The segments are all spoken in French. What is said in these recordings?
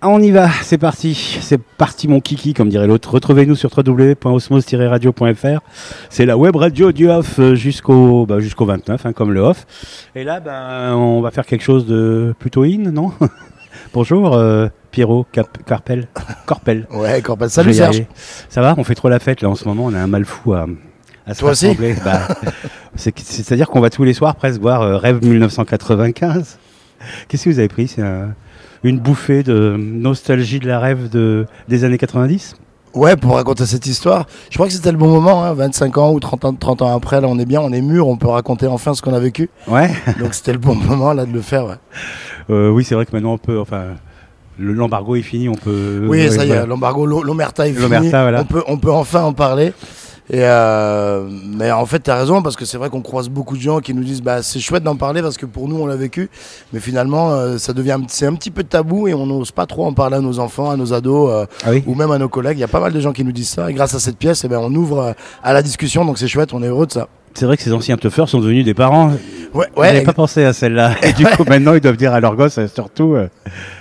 On y va, c'est parti, c'est parti mon kiki, comme dirait l'autre. Retrouvez-nous sur www.osmos-radio.fr. C'est la web radio du off euh, jusqu'au bah, jusqu'au 29, hein, comme le off. Et là, ben, on va faire quelque chose de plutôt in, non? Bonjour, euh, Pierrot Cap Carpel. Corpel. Ouais, Corpel. Salut Serge. Ça va? On fait trop la fête là en ce moment, on a un mal fou à, à se Toi aussi? Bah, c'est- C'est-à-dire qu'on va tous les soirs presque voir euh, Rêve 1995. Qu'est-ce que vous avez pris? C'est un- une bouffée de nostalgie de la rêve de, des années 90 Ouais, pour raconter cette histoire. Je crois que c'était le bon moment, hein, 25 ans ou 30 ans, 30 ans après, là on est bien, on est mûr, on peut raconter enfin ce qu'on a vécu. Ouais. Donc c'était le bon moment là de le faire. Ouais. Euh, oui, c'est vrai que maintenant on peut. Enfin, le- l'embargo est fini, on peut. Oui, ouais, ça y est, l'embargo, l'o- l'omerta est fini. L'omerta, voilà. On peut, on peut enfin en parler. Et euh, mais en fait, tu as raison, parce que c'est vrai qu'on croise beaucoup de gens qui nous disent bah, c'est chouette d'en parler parce que pour nous, on l'a vécu. Mais finalement, euh, ça devient un- c'est un petit peu tabou et on n'ose pas trop en parler à nos enfants, à nos ados. euh, Ah oui ou même à nos collègues. Il y a pas mal de gens qui nous disent ça. Et grâce à cette pièce, eh ben, on ouvre à la discussion. Donc c'est chouette, on est heureux de ça. C'est vrai que ces anciens tuffeurs sont devenus des parents. Ouais, Ouais, J'avais pas pensé à celle-là. Et du coup, maintenant, ils doivent dire à leurs gosses, euh, surtout. euh,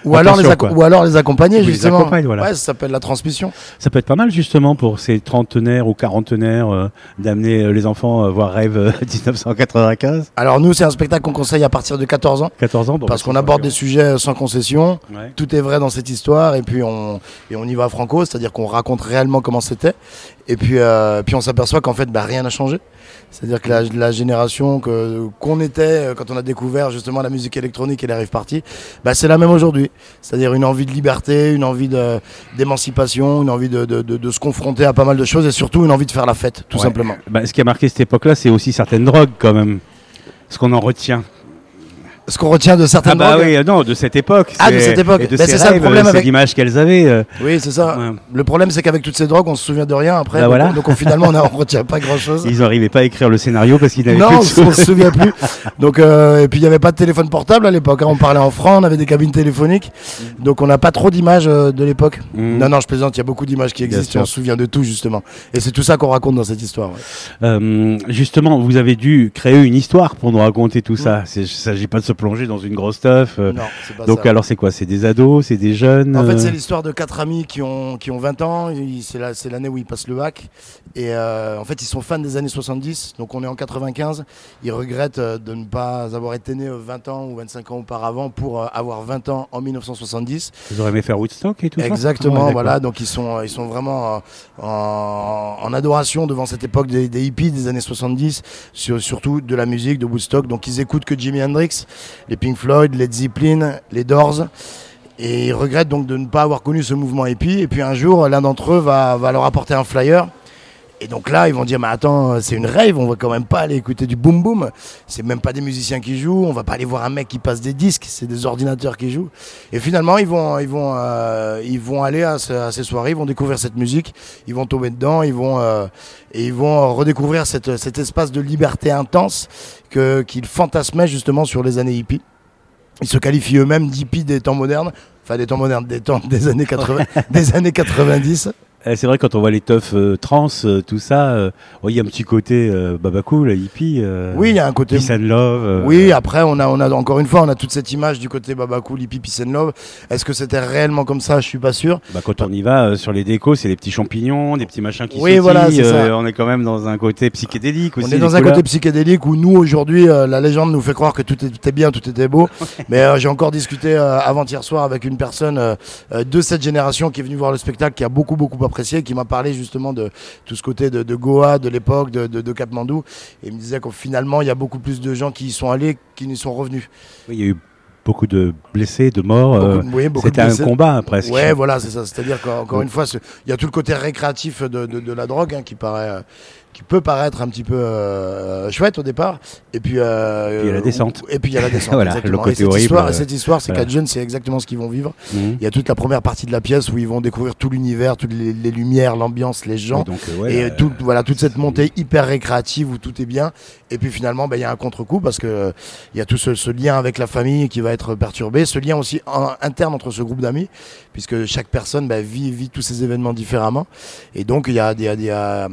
Ou, alors les attention, acco- quoi. ou alors les accompagner, Ou les justement. accompagne, voilà. Ouais, ça s'appelle la transmission. Ça peut être pas mal justement pour ces trentenaires ou quarantenaires euh, d'amener euh, les enfants euh, voir Rêve euh, 1995, Alors nous, c'est un spectacle qu'on conseille à partir de 14 ans. 14 ans. bon, parce bah, qu'on aborde des sujets sans concession. Ouais. Tout est vrai dans cette histoire. Et puis on, et on y va franco, c'est-à-dire qu'on raconte réellement comment c'était. Et puis, euh, puis on s'aperçoit qu'en fait, bah, rien n'a changé. C'est-à-dire que la, la génération que, qu'on était euh, quand on a découvert justement la musique électronique et les rave parties, bah, c'est la même aujourd'hui. C'est-à-dire une envie de liberté, une envie d'émancipation, une envie de, de, de, de se confronter à pas mal de choses et surtout une envie de faire la fête, tout Ouais. simplement. Bah, ce qui a marqué cette époque-là, c'est aussi certaines drogues quand même. Ce qu'on en retient. Ce qu'on retient de certaines Ah bah oui, euh, non, de cette époque. Ah, de cette époque. Et de ces c'est ça le problème euh, avec- l'image qu'elles avaient. euh, Oui, c'est ça. ouais. Le problème, c'est qu'avec toutes ces drogues, on se souvient de rien après. Bah donc, voilà. donc, on- finalement, on ne retient pas grand-chose. Ils n'arrivaient pas à écrire le scénario parce qu'ils n'avaient Non, plus de on se souvient plus. Donc, euh, et puis il n'y avait pas de téléphone portable à l'époque. hein. On parlait en franc, on avait des cabines téléphoniques. Donc on n'a pas trop d'images euh, de l'époque. Mm. Non, non, je plaisante. Il y a beaucoup d'images qui existent. et On se souvient de tout justement. Et c'est tout ça qu'on raconte dans cette histoire. ouais. Euh, justement, vous avez dû créer une histoire pour nous raconter tout Mm. ça. Il ne s'agit pas de se plonger dans une grosse stuff. euh, Non, c'est pas donc ça. alors c'est quoi? C'est des ados C'est des jeunes En fait, euh, c'est l'histoire de quatre amis qui ont, qui ont 20 ans. Ils- C'est la- c'est l'année où ils passent le bac. Et euh, en fait, ils sont fans des années 70. Donc, on est en 95. Ils regrettent de ne pas avoir été nés euh, 20 ans ou 25 ans auparavant pour avoir 20 ans en 1970. Vous auriez aimé faire Woodstock et tout ça? Exactement, Ah voilà. Donc ils sont, ils sont vraiment en, en adoration devant cette époque des, des hippies des années 70, sur- surtout de la musique, de Woodstock. Donc ils écoutent que Jimi Hendrix, les Pink Floyd, les Zeppelin, les Doors. Et ils regrettent donc de ne pas avoir connu ce mouvement hippie. Et puis un jour, l'un d'entre eux va, va leur apporter un flyer. Et donc là, ils vont dire, mais attends, c'est une rave, on va quand même pas aller écouter du boom boom. C'est même pas des musiciens qui jouent, on va pas aller voir un mec qui passe des disques, c'est des ordinateurs qui jouent. Et finalement, ils vont, ils vont, euh, ils vont aller à, ce- à ces soirées, ils vont découvrir cette musique, ils vont tomber dedans, ils vont, euh, et ils vont redécouvrir cette, cet espace de liberté intense que, qu'ils fantasmaient justement sur les années hippies. Ils se qualifient eux-mêmes d'hippies des temps modernes, enfin des temps modernes, des temps des années 80, des années 90. Eh, C'est vrai quand on voit les teufs euh, trans, euh, tout ça, euh, il y a un petit côté euh, baba cool, hippie. Oui, il y a un côté Peace and love. Oui, après, on a, on a encore une fois, on a toute cette image du côté Baba Cool, Hippie, Peace and Love. Est-ce que c'était réellement comme ça? Je suis pas sûr. Bah, quand on y va sur les décos, c'est des petits champignons, des petits machins qui Oui, sautillent, voilà, ça. on est quand même dans un côté psychédélique aussi. on est dans un couleurs. côté psychédélique où nous, aujourd'hui, la légende nous fait croire que tout était bien, tout était beau. Mais j'ai encore discuté avant-hier soir avec une personne de cette génération qui est venue voir le spectacle, qui a beaucoup, beaucoup apprécié, qui m'a parlé justement de tout ce côté de, Goa, de l'époque, de, de, de. Et il me disait que finalement, il y a beaucoup plus de gens qui y sont allés qui n'y sont revenus. Oui, il y a eu beaucoup de blessés, de morts. euh, oui, C'était un combat presque. Ouais, voilà, c'est ça. C'est-à-dire qu'encore une fois, il y a tout le côté récréatif de, de- de la drogue hein, qui paraît, euh, qui peut paraître un petit peu euh, chouette au départ. Et puis, euh, il y a la descente. Et puis il y a la descente. Voilà, le côté et cette horrible, Histoire, euh, cette histoire, ces voilà. quatre jeunes, c'est exactement ce qu'ils vont vivre. Mhm. Il y a toute la première partie de la pièce où ils vont découvrir tout l'univers, toutes les, les lumières, l'ambiance, les gens. Et donc, ouais, et tout, voilà, toute cette montée hyper récréative où tout est bien. Et puis finalement, bah, il y a un contre-coup parce que il y a tout ce, ce lien avec la famille qui va être perturbé, ce lien aussi en- interne entre ce groupe d'amis, puisque chaque personne bah, vit, vit tous ces événements différemment. Et donc, il y a, y a des, euh,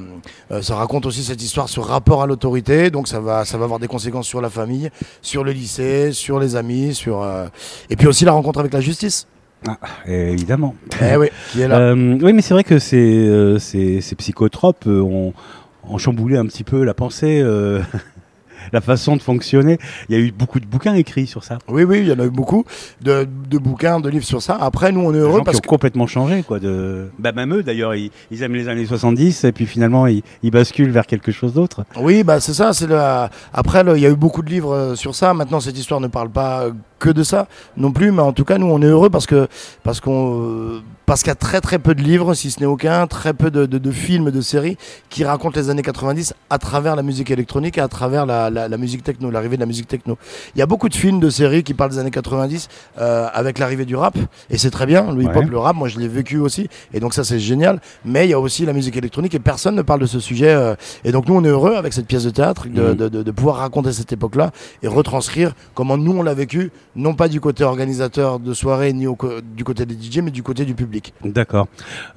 euh, ça raconte aussi cette histoire, ce rapport à l'autorité. Donc, ça va, ça va avoir des conséquences sur la famille, sur le lycée, sur les amis, sur, euh, et puis aussi la rencontre avec la justice. Ah, évidemment. Eh oui, qui est là. Euh, oui, mais c'est vrai que ces, ces, ces psychotropes ont, ont chamboulé un petit peu la pensée, la façon de fonctionner. Il y a eu beaucoup de bouquins écrits sur ça. Oui, oui, il y en a eu beaucoup de, de bouquins, de livres sur ça. Après, nous, on est heureux gens parce qui ont complètement changé, quoi. De... Bah, même eux, d'ailleurs, ils, ils aiment les années 70 et puis finalement, ils, ils basculent vers quelque chose d'autre. Oui, bah c'est ça. C'est la... Après, il y a eu beaucoup de livres euh, sur ça. Maintenant, cette histoire ne parle pas euh, que de ça non plus. Mais en tout cas, nous, on est heureux parce que parce qu'on euh, parce qu'il y a très très peu de livres, si ce n'est aucun, très peu de, de, de films, de séries qui racontent les années 90 à travers la musique électronique et à travers la, la, la musique techno, l'arrivée de la musique techno. Il y a beaucoup de films, de séries qui parlent des années 90 euh, avec l'arrivée du rap et c'est très bien. Le hip-hop, Ouais. le rap, moi je l'ai vécu aussi et donc ça c'est génial. Mais il y a aussi la musique électronique et personne ne parle de ce sujet. euh, et donc nous on est heureux avec cette pièce de théâtre de, de, de- de pouvoir raconter cette époque-là et retranscrire comment nous on l'a vécu, non pas du côté organisateur de soirée ni au du côté des DJ, mais du côté du public. D'accord.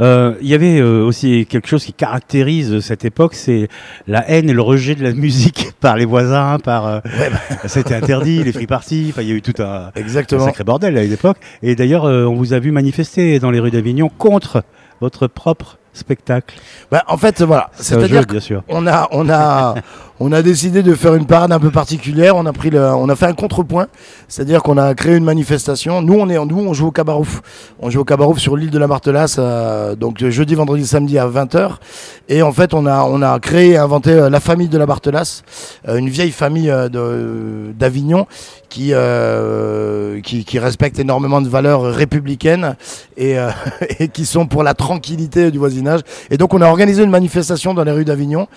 Euh, Il y avait euh, aussi quelque chose qui caractérise cette époque, c'est la haine et le rejet de la musique par les voisins, par. euh, C'était interdit, les free parties. Il y a eu tout un, un Exactement. sacré bordel à l'époque. Et d'ailleurs, euh, on vous a vu manifester dans les rues d'Avignon contre votre propre spectacle. Bah, en fait, voilà. C'est-à-dire jeu, bien sûr. on a, on a, on a décidé de faire une parade un peu particulière. On a fait un contrepoint, c'est-à-dire qu'on a créé une manifestation. Nous, on est, nous, on joue au Cabarouf. On joue au Cabarouf sur l'île de la Martelasse, euh, donc de jeudi, vendredi, samedi à 20h. Et en fait, on a, on a créé inventé euh, la famille de la Martelasse, euh, une vieille famille euh, d'Avignon qui, euh, qui, respecte énormément de valeurs républicaines et, euh, qui sont pour la tranquillité du voisinage. Et donc, on a organisé une manifestation dans les rues d'Avignon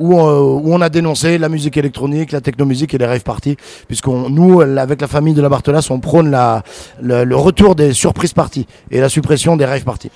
euh, où on a dénoncé la musique électronique, la technomusique et les rave parties, puisqu'on nous, avec la famille de la Barthelasse, on prône la, le, retour des surprises parties et la suppression des rave parties.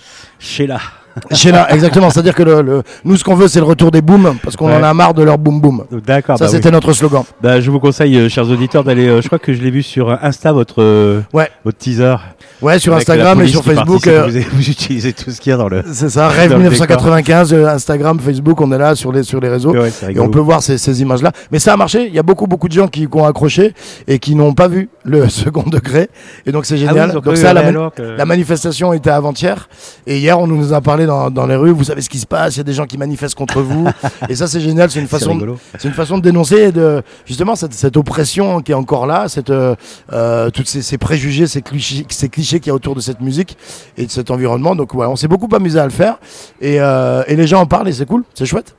Exactement. C'est-à-dire que le, le- nous, ce qu'on veut, c'est le retour des booms, parce qu'on Ouais. en a marre de leur boom boom. D'accord. Ça, bah oui. c'était notre slogan. Bah, je vous conseille, euh, chers auditeurs, d'aller. euh, je crois que je l'ai vu sur Insta, votre, euh, Ouais. votre teaser. Ouais, sur Instagram et sur Facebook. euh, Vous, vous utilisez tout ce qu'il y a dans le. c'est ça, Rêve Dans le 1995, euh, Instagram, Facebook, on est là sur les, sur les réseaux. Ouais, Et on peut voir ces, ces images-là. Mais ça a marché. Il y a beaucoup, beaucoup de gens qui, qui ont accroché et qui n'ont pas vu le second degré. Et donc, c'est Ah oui, génial. donc, ça, la, la manifestation était avant-hier. Et hier, on nous a parlé dans, dans les rues. Vous savez ce qui se passe. Il y a des gens qui manifestent contre vous. et ça, c'est génial. C'est une façon, de- une façon de dénoncer de, justement, cette, cette oppression qui est encore là, cette, euh, euh, toutes ces, ces préjugés, ces clichés, ces clichés qu'il y a autour de cette musique et de cet environnement. Donc, voilà, on s'est beaucoup amusé à le faire. Et, euh, et les gens en parlent et c'est cool. C'est chouette.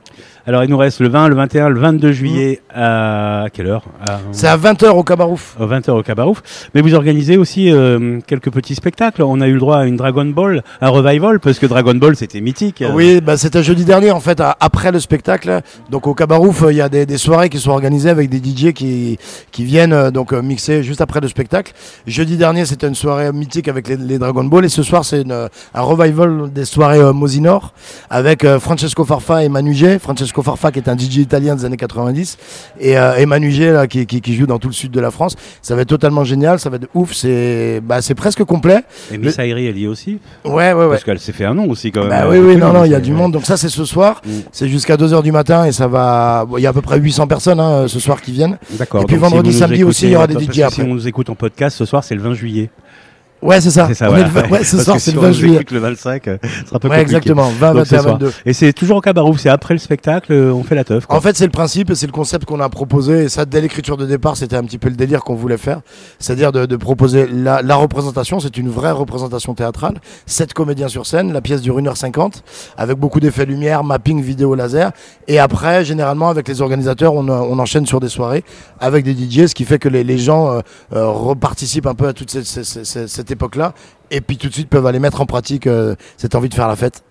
Alors, il nous reste le 20, le 21, le 22 juillet à quelle heure? À- C'est à 20h au Cabarouf. aux 20h au Cabarouf. Mais vous organisez aussi euh, quelques petits spectacles. On a eu le droit à une Dragon Ball, un revival, parce que Dragon Ball c'était mythique. Oui, bah, c'était jeudi dernier en fait, après le spectacle. Donc au Cabarouf, euh, il y a des, des soirées qui sont organisées avec des DJ qui, qui viennent euh, donc mixer juste après le spectacle. Jeudi dernier, c'était une soirée mythique avec les, les Dragon Ball et ce soir, c'est un revival des soirées euh, Mosinor avec euh, Francesco Farfa et Manu G. Francesco Farfa qui est un DJ italien des années 90 et, euh, et Manu G là, qui, qui, qui joue dans tout le sud de la France. Ça va être totalement génial, ça va être ouf, c'est bah, c'est presque complet. Et Miss Airi, elle y est aussi. Ouais, ouais, ouais. Parce qu'elle s'est fait un nom aussi quand même. Bah oui, oui, non, non, il y a du monde. Donc ça, c'est ce soir. Mm. C'est jusqu'à 2h du matin et ça va. bon, Il y a à peu près 800 personnes hein, ce soir qui viennent. D'accord. Et puis si vendredi, samedi écoutez- aussi, il y aura des DJ que Si après. on nous écoute en podcast, ce soir c'est le 20 juillet. Ouais, c'est ça. C'est ça, On voilà. est le vingt- ouais, ce Parce soir, que c'est si le on 20 nous juillet. le 25, euh, sera un peu Ouais, compliqué. exactement. 20, Donc, ce 21, soir. 22. Et c'est toujours au Cabarouf, c'est après le spectacle, euh, on fait la teuf. quoi. En fait, c'est le principe et c'est le concept qu'on a proposé. Et ça, dès l'écriture de départ, c'était un petit peu le délire qu'on voulait faire. C'est-à-dire de, de proposer la, la représentation. C'est une vraie représentation théâtrale. Sept comédiens sur scène. La pièce dure 1h50 avec beaucoup d'effets lumière, mapping, vidéo, laser. Et après, généralement, avec les organisateurs, on, on enchaîne sur des soirées avec des DJ, ce qui fait que les, les gens euh, euh, reparticipent un peu à toute cette, cette- cette- cette époque-là. Et puis tout de suite peuvent aller mettre en pratique euh, cette envie de faire la fête.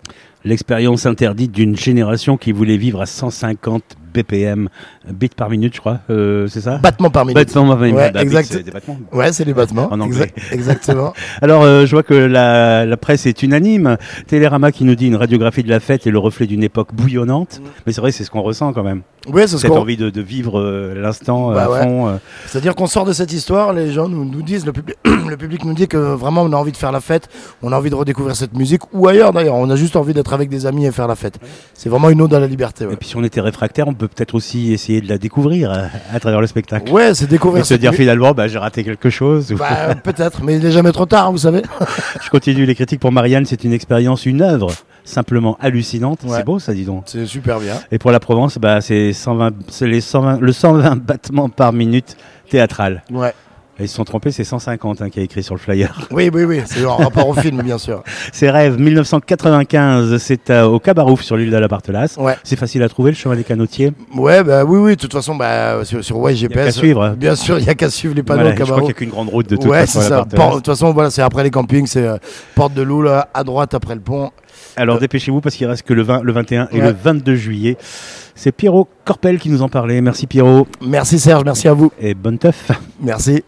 L'expérience interdite d'une génération qui voulait vivre à 150 BPM, bits par minute, je crois. Euh, c'est ça? Battement par minute. Battements par minute. Ouais, Bah, exact. c'est des battements. Ouais, c'est les battements. En anglais. Exact- exactement. Alors, euh, je vois que la, la presse est unanime. Télérama qui nous dit une radiographie de la fête est le reflet d'une époque bouillonnante. Mm. Mais c'est vrai, c'est ce qu'on ressent quand même. Ouais, c'est ce Cette envie de, de vivre euh, l'instant Bah à ouais. fond. C'est-à-dire qu'on sort de cette histoire, les gens nous, nous disent, le public, le public nous dit que vraiment on a envie de faire faire la fête, on a envie de redécouvrir cette musique, ou ailleurs d'ailleurs, on a juste envie d'être avec des amis et faire la fête. C'est vraiment une ode à la liberté. Ouais, Et puis si on était réfractaire, on peut peut-être aussi essayer de la découvrir euh, à travers le spectacle. ouais c'est Et découvrir se cette dire finalement, bah, j'ai raté quelque chose. ou- Bah, peut-être, mais il n'est jamais trop tard, vous savez. Je continue les critiques pour Marianne, c'est une expérience, une œuvre simplement hallucinante. Ouais. C'est beau ça, dis donc. C'est super bien. Et pour la Provence, bah, c'est 120, c'est les 120, le 120 battements par minute théâtral. Ouais. Ils se sont trompés, c'est 150 hein, qui a écrit sur le flyer. Oui, oui, oui, c'est en rapport au film, bien sûr. C'est Rêve 1995, c'est euh, au Cabarouf sur l'île de la. Ouais. C'est facile à trouver, le chemin des canotiers. Ouais, bah oui, oui, de toute façon, bah, sur, sur ouais, Il y a GPS. qu'à suivre. Bien sûr, il n'y a qu'à suivre les panneaux Voilà, au je crois qu'il n'y a qu'une grande route de toute Ouais, façon c'est ça. De toute façon, voilà, c'est après les campings, c'est euh, Porte de Loul, à droite après le pont. Alors Euh, dépêchez-vous parce qu'il reste que le, 20, le 21 et Ouais. le 22 juillet. C'est Pierrot Corpel qui nous en parlait. Merci Pierrot Merci Serge, merci à vous. et bonne teuf. Merci.